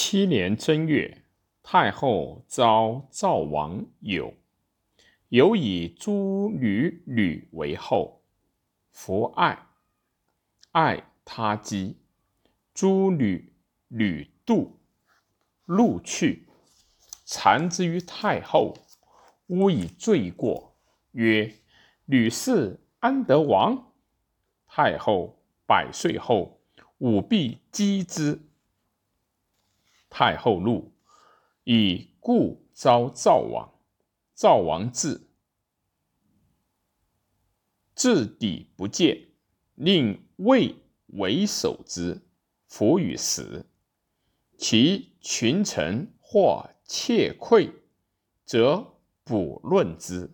七年正月，太后召赵王友，友以诸女女为后，弗爱，爱他姬。诸女女妒，怒去，残之于太后，诬以罪过，曰：“吕氏安得亡？”太后百岁后，武必击之。太后怒，以故召赵王。赵王至，至抵不见，令魏为守之。弗与食。其群臣或窃窥，则卜论之。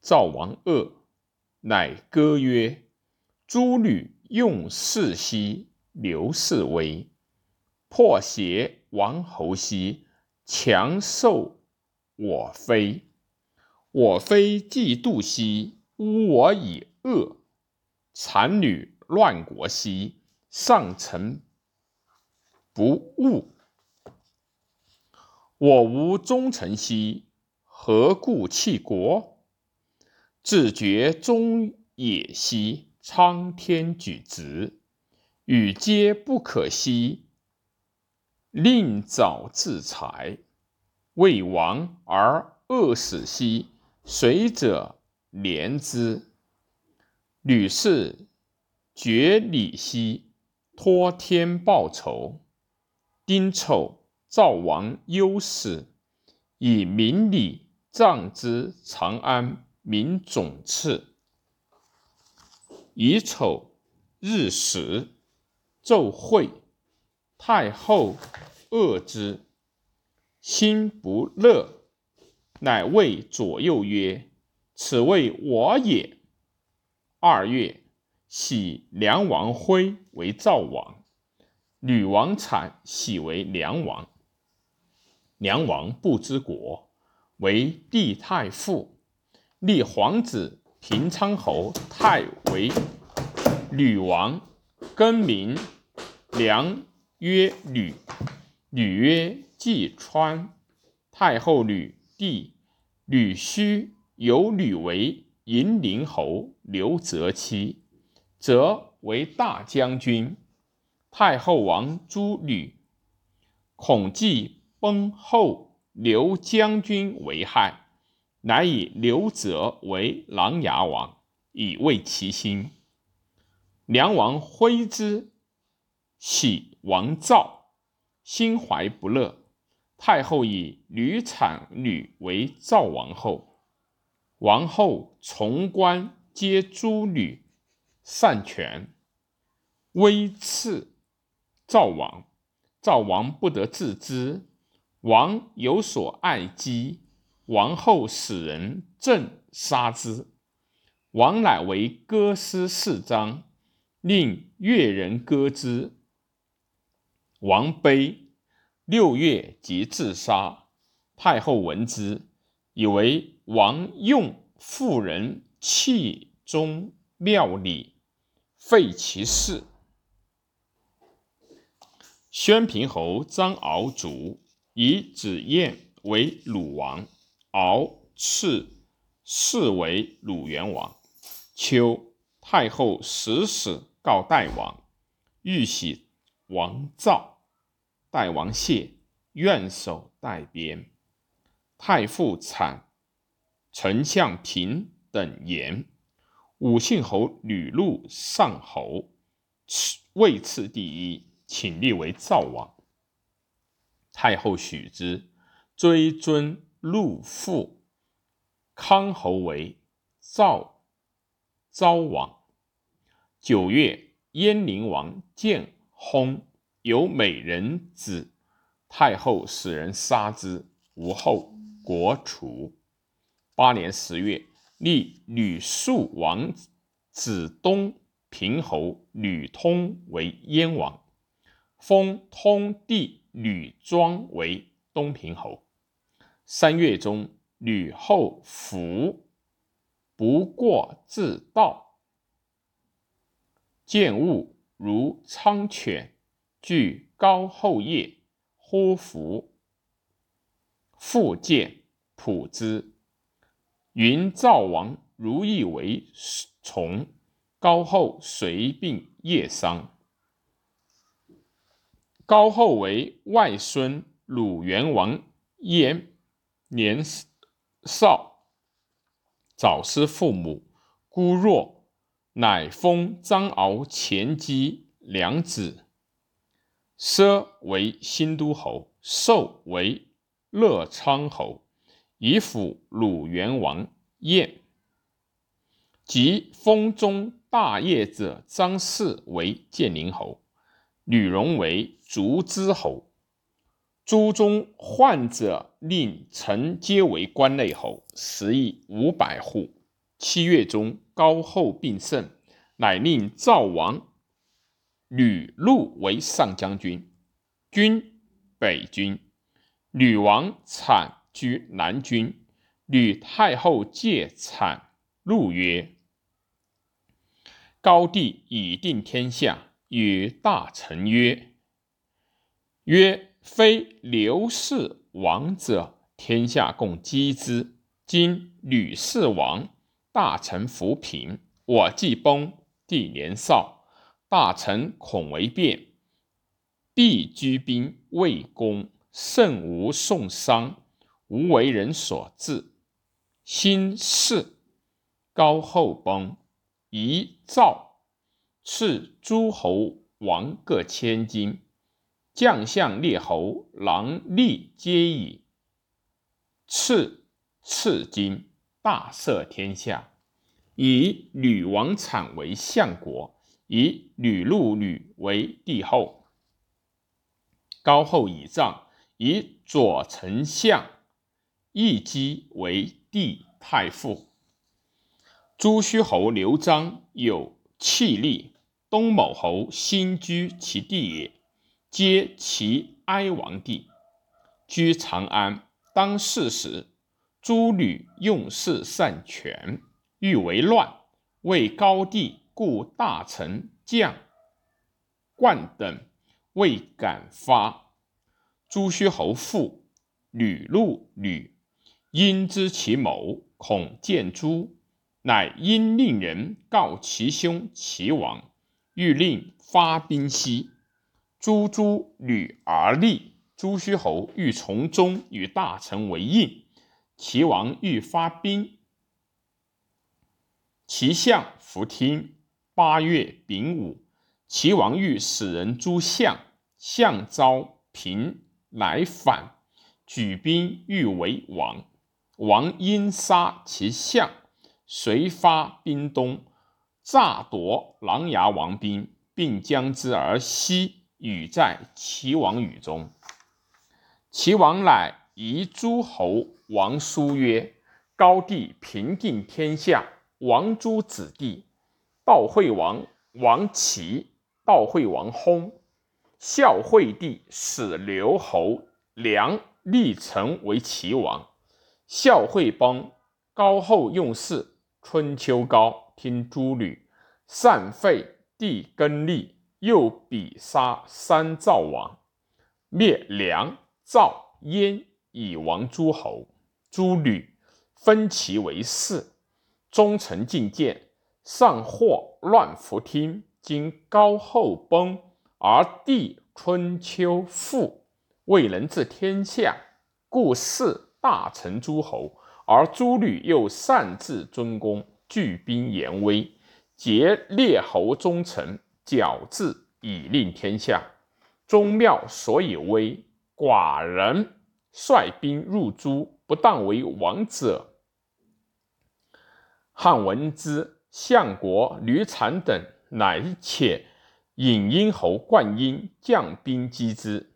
赵王恶，乃歌曰：“诸女用事兮，刘氏威。”破邪王侯兮，强受我非；我非嫉妒兮，污我以恶；残女乱国兮，上臣不务。我无忠臣兮，何故弃国？自绝忠也兮，苍天举直，与皆不可兮。令早自裁，为王而恶死兮，谁者怜之？吕氏绝礼兮，托天报仇。丁丑，赵王忧死，以明礼葬之长安明总次。乙丑，日食，昼会。太后恶之，心不乐，乃谓左右曰：“此谓我也。”二月，喜梁王辉为赵王，吕王产喜为梁王。梁王不知国，为帝太傅，立皇子平昌侯太为吕王，更名梁。曰吕，吕曰季川。太后吕弟吕须有吕为银陵侯刘泽妻，则为大将军。太后王诸吕，恐季崩后，刘将军为害，乃以刘泽为琅琊王，以慰其心。梁王挥之，喜。王造心怀不乐，太后以吕产女为赵王后，王后从官皆诸女擅权，威赐赵王，赵王不得自知，王有所爱姬，王后使人正杀之，王乃为歌诗四章，令乐人歌之。王悲，六月即自杀。太后闻之，以为王用妇人弃宗庙礼，废其事。宣平侯张敖卒，以子燕为鲁王，敖赐谥为鲁元王。秋，太后死，死告代王，欲喜。王造，代王谢，愿守代边。太傅产，丞相平等言。武信侯吕禄上侯，位次第一，请立为赵王。太后许之，追尊禄父。康侯为赵昭王。九月，燕灵王建。薨，有美人子，太后使人杀之，无后，国除。八年十月，立吕肃王子东平侯吕通为燕王，封通弟吕庄为东平侯。三月中，吕后服，不过自盗，见物。如苍犬，具高后业，呼服，复见普之。云赵王如意为从，高后随病夜丧。高后为外孙鲁元王燕，年少，早失父母，孤弱，乃封张敖前姬两子。奢为新都侯，寿为乐昌侯，以辅鲁元王燕。即封中大业者张氏为建宁侯，吕荣为烛之侯。诸中患者令臣皆为关内侯，食邑五百户。七月中，高后病甚，乃令赵王。吕禄为上将军，军北军。吕王产居南军。吕太后借产，禄曰：“高帝已定天下，与大臣曰：‘曰非刘氏王者，天下共击之。今吕氏王，大臣扶贫，我既崩，帝年少。’”大臣恐为变，必居兵未攻，甚无送伤，无为人所治。新事高后崩，遗诏赐诸侯王各千金，将相列侯郎吏皆以赐赐金，大赦天下，以吕王产为相国。以吕禄吕为帝后，高后以葬，以左丞相义基为帝太傅。朱虚侯刘璋有气力，东某侯新居其地也，皆其哀王地。居长安，当世时，诸吕用事擅权，欲为乱，为高帝。故大臣将冠等未敢发。朱虚侯父吕禄吕因知其谋，恐见诸，乃因令人告其兄齐王，欲令发兵西。诸诸吕而立。朱虚侯欲从中与大臣为应，齐王欲发兵，齐相弗听。八月丙午，齐王欲使人诛相，相召平来反，举兵欲为王。王因杀其相，遂发兵东，诈夺琅琊王兵，并将之而西，与在齐王语中。齐王乃移诸侯王书曰：“高帝平定天下，王诸子弟。”悼惠王王齐，道惠王薨，孝惠帝使刘侯梁立成为齐王。孝惠崩，高后用事。春秋高听诸吕，善废帝更立，又比杀三赵王，灭梁赵燕以亡诸侯。诸吕分齐为四，忠臣进谏。上或乱弗听，今高后崩，而帝春秋复，未能治天下，故弑大臣诸侯。而诸吕又擅自尊公，聚兵严威，劫列侯忠臣，矫治以令天下。宗庙所以威，寡人率兵入诸，不当为王者。汉闻之。相国吕产等乃且引殷侯灌婴将兵击之。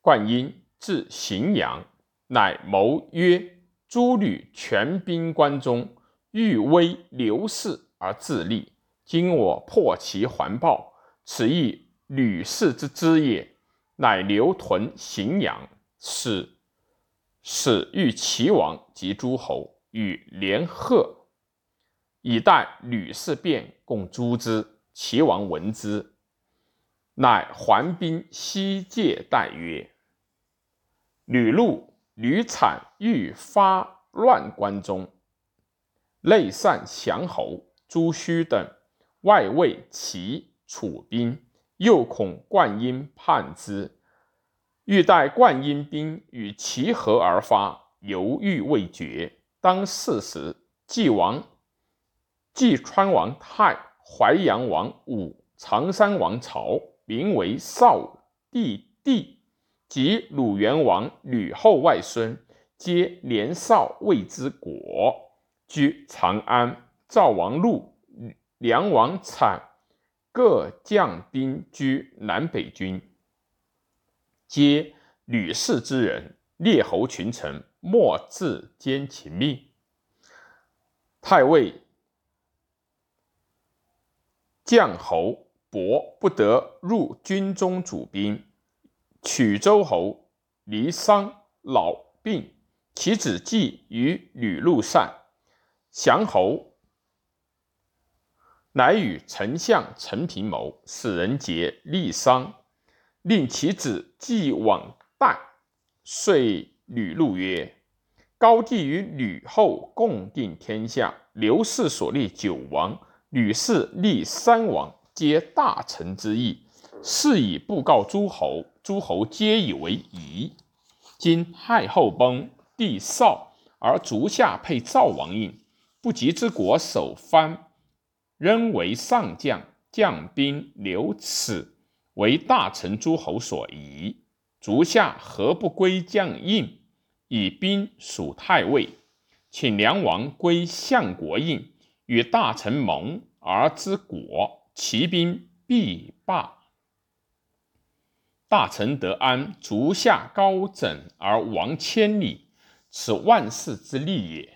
灌婴至荥阳，乃谋曰：“诸吕全兵关中，欲威刘氏而自立。今我破其环抱，此亦吕氏之资也。”乃留屯荥阳，使使欲齐王及诸侯与连贺。以待吕氏变，共诛之。齐王闻之，乃还兵西界，待曰：“吕禄、吕产欲发乱关中，内散降侯朱须等，外卫齐、楚兵，又恐灌婴叛之，欲待灌婴兵与齐合而发，犹豫未决。当四时，晋王、济川王太、淮阳王武、常山王曹，名为少帝弟，及鲁元王吕后外孙，皆年少未知国，居长安。赵王禄、梁王产各将兵居南北军，皆吕氏之人，列侯群臣。莫自兼秦命。太尉将侯伯不得入军中主兵。曲州侯离丧老病，其子季与吕禄善。降侯乃与丞相陈平谋，使人节立丧，令其子季往代，遂吕禄曰。高帝与吕后共定天下，刘氏所立九王，吕氏立三王，皆大臣之意。是以布告诸侯，诸侯皆以为宜。今太后崩，帝少，而足下配赵王印，不及之国守藩，仍为上将，将兵留此，为大臣诸侯所宜。足下何不归将印？以兵属太尉，请梁王归相国印，与大臣盟而之国，其兵必罢。大臣得安，足下高枕而亡千里，此万世之利也。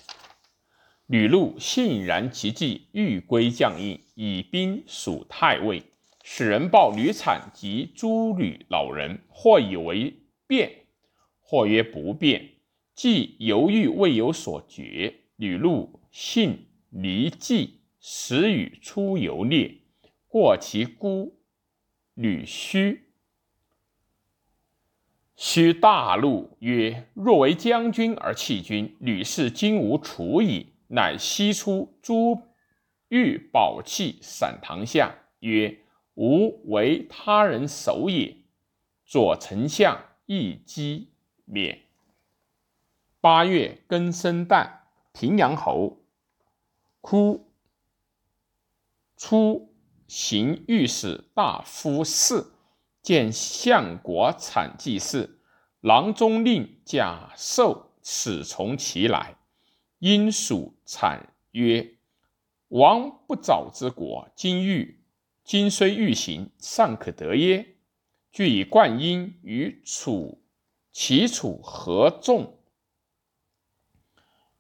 吕禄信然其计，欲归将印，以兵属太尉。使人报吕产及诸吕老人，或以为变，或曰不变。既犹豫未有所决，吕禄信离计，时与出游猎，过其姑吕须。须大怒曰：“若为将军而弃军，吕氏今无处矣。”乃悉出诸玉宝器散堂下，曰：“吾为他人守也。”左丞相亦击免。八月庚申旦，平阳侯哭出行御史大夫事，见相国产祭事，郎中令贾寿始从其来，因属产曰：“王不早之国，今欲今虽欲行，尚可得耶？”据以冠英与楚齐楚合纵。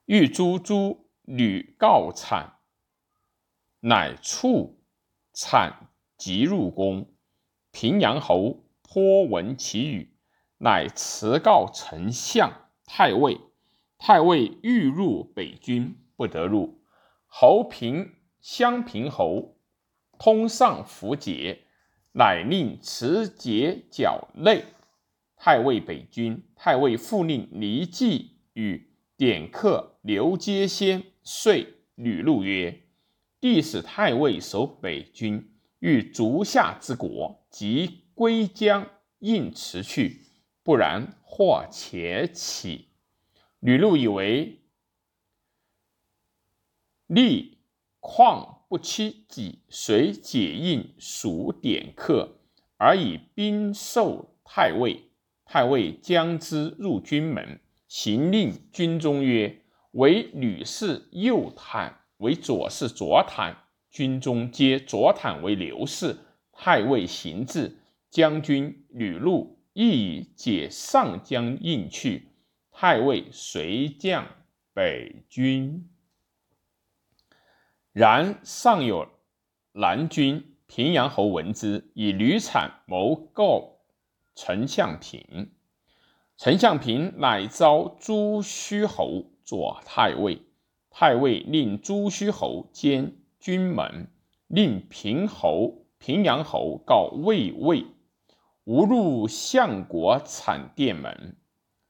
欲诛诸吕告产，乃促产即入宫。平阳侯颇闻其语，乃辞告丞相、太尉。太尉欲入北军，不得入。侯平襄平侯通上符节，乃令持节剿内。太尉北军，太尉复令离季与。典客刘阶先遂吕禄曰：“帝使太尉守北军，欲足下之国，即归将应辞去。不然，或且起。”吕禄以为利况不欺己，遂解印属典客，而以兵授太尉。太尉将之入军门。行令军中曰：“为吕氏右坦，为左氏左坦。军中皆左坦为刘氏。太尉行至，将军吕禄亦以解上将印去。太尉随将北军。然尚有南军，平阳侯闻之，以吕产谋告丞相平。”丞相平乃召朱虚侯左太尉，太尉令朱虚侯兼军门，令平侯、平阳侯告魏魏，吾入相国产殿门。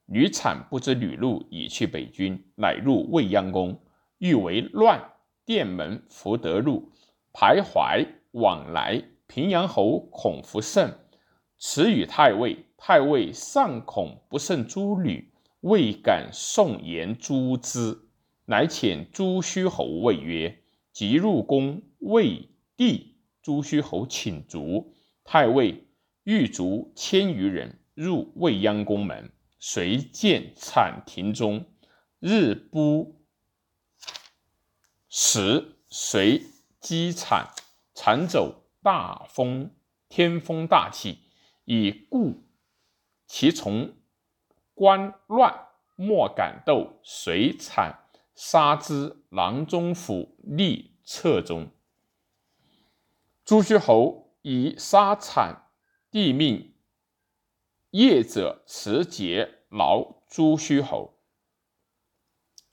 吕产不知吕禄已去北军，乃入未央宫，欲为乱。殿门福德禄，徘徊往来。平阳侯孔福胜辞与太尉，太尉尚恐不胜诸吕，未敢送言诛之，乃遣朱虚侯谓曰：“即入宫谓帝。”朱虚侯请卒，太尉御卒千余人入未央宫门，随见产庭中，日不时随积产，产走大风，天风大气，以故其从官乱，莫敢斗，随产杀之，郎中府立侧中。朱虚侯以杀产，帝命业者持节劳朱虚侯。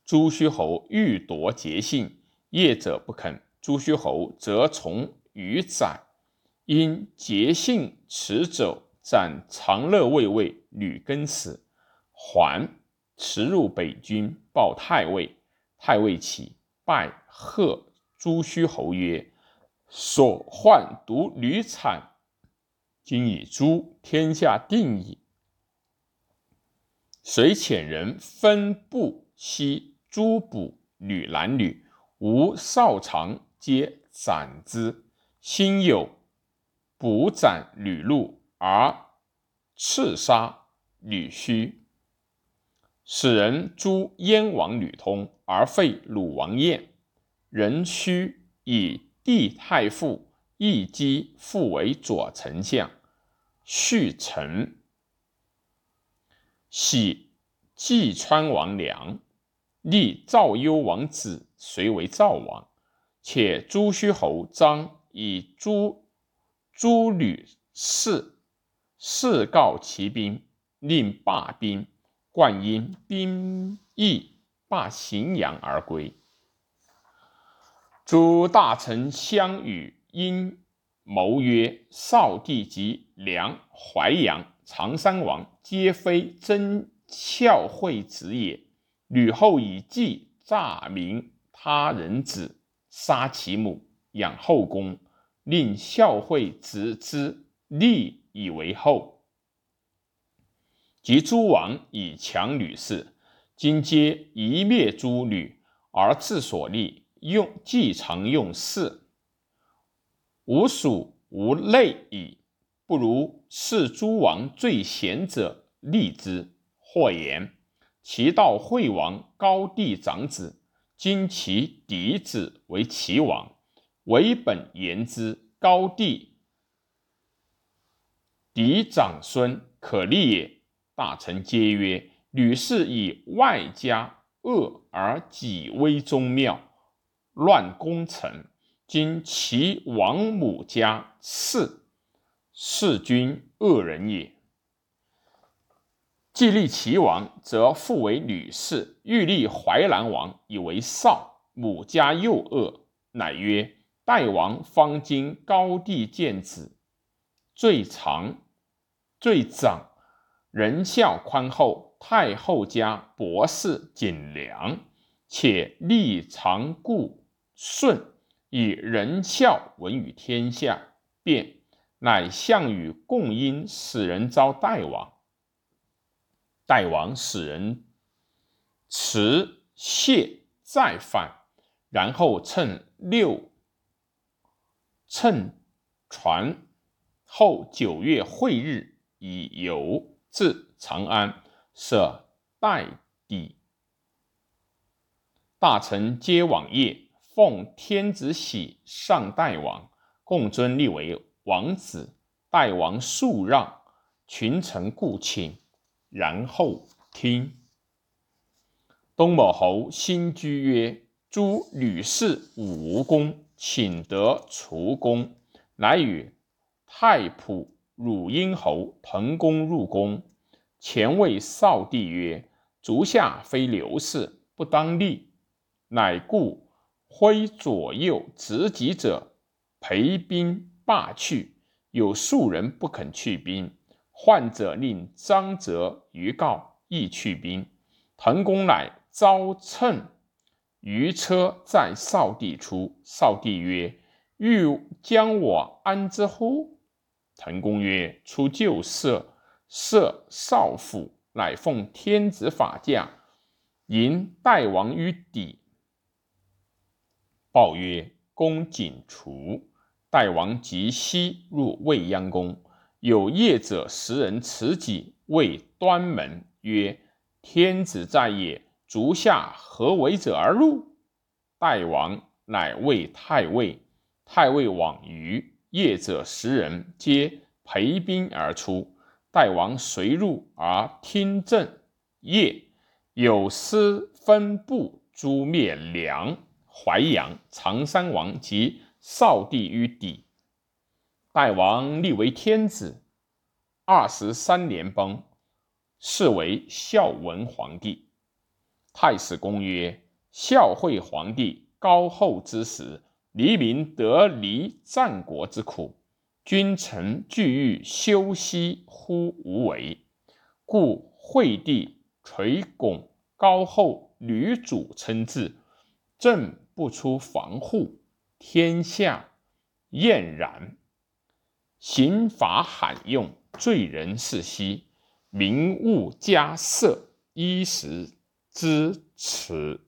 朱虚侯欲夺节信，业者不肯。朱虚侯则从于斩，因节信持走，斩长乐卫尉吕根死，还驰入北军，报太尉。太尉起，拜贺朱虚侯曰。所患独屡产，今以诛，天下定矣。遂遣人分部悉诸捕吕男女，无少长，皆斩之。心有捕斩吕禄而刺杀吕须，使人诛燕王吕通而废鲁王晏。人须以。帝太傅义基复为左丞相，续臣喜济川王良，立赵幽王子遂为赵王。且朱虚侯张以诸诸吕氏事告其兵，令罢兵，冠因兵役罢荥阳而归。诸大臣相与，因谋曰：“少帝及梁、淮阳、常山王，皆非真孝惠子也。吕后以计诈名他人子，杀其母，养后宫，令孝惠子之立以为后。及诸王以强女氏，今皆一灭诸女，而自所立。”用既常用事，无属无类矣。不如是诸王最贤者立之。或言其道惠王高帝长子，今其嫡子为齐王，为本言之。高帝嫡长孙可立也。大臣皆曰：吕氏以外家恶而己危宗庙。乱功臣，今其王母家世弑君恶人也。既立齐王，则复为吕氏；欲立淮南王，以为少。母家又恶，乃曰：代王方今高帝见子，最长最长，仁孝宽厚。太后家博士谨良，且立长故。舜以仁孝闻于天下，便乃项羽共因使人招代王，代王使人辞谢再返，然后趁六乘船后九月会日，以游至长安，设代邸，大臣皆往谒。奉天子玺上代王，共尊立为王子。代王肃让，群臣故请，然后听。东某侯新居曰：“诸吕氏武无功，请得除功。”乃与太仆汝阴侯滕公入宫，前谓少帝曰：“足下非刘氏，不当立。”乃故。挥左右执戟者，陪兵罢去。有数人不肯去兵，患者令张泽于告，亦去兵。滕公乃召乘舆车在少帝出。少帝曰：“欲将我安之乎？”滕公曰：“出旧色，设少府，乃奉天子法驾，迎代王于邸。”报曰：“公瑾除。”代王即西入未央宫，有夜者十人持戟为端门，曰：“天子在也，足下何为者而入？”代王乃谓太尉，太尉往于夜者十人皆陪兵而出，代王随入而听政。夜有司分部诛灭梁、淮阳、常山王及。少帝于邸，代王立为天子。二十三年崩，是为孝文皇帝。太史公曰：孝惠皇帝高后之时，黎民得离战国之苦，君臣俱欲休息乎无为，故惠帝垂拱高后，屡主称制，政不出防护。天下晏然，刑罚罕用，罪人世息，民物加色，衣食之耻。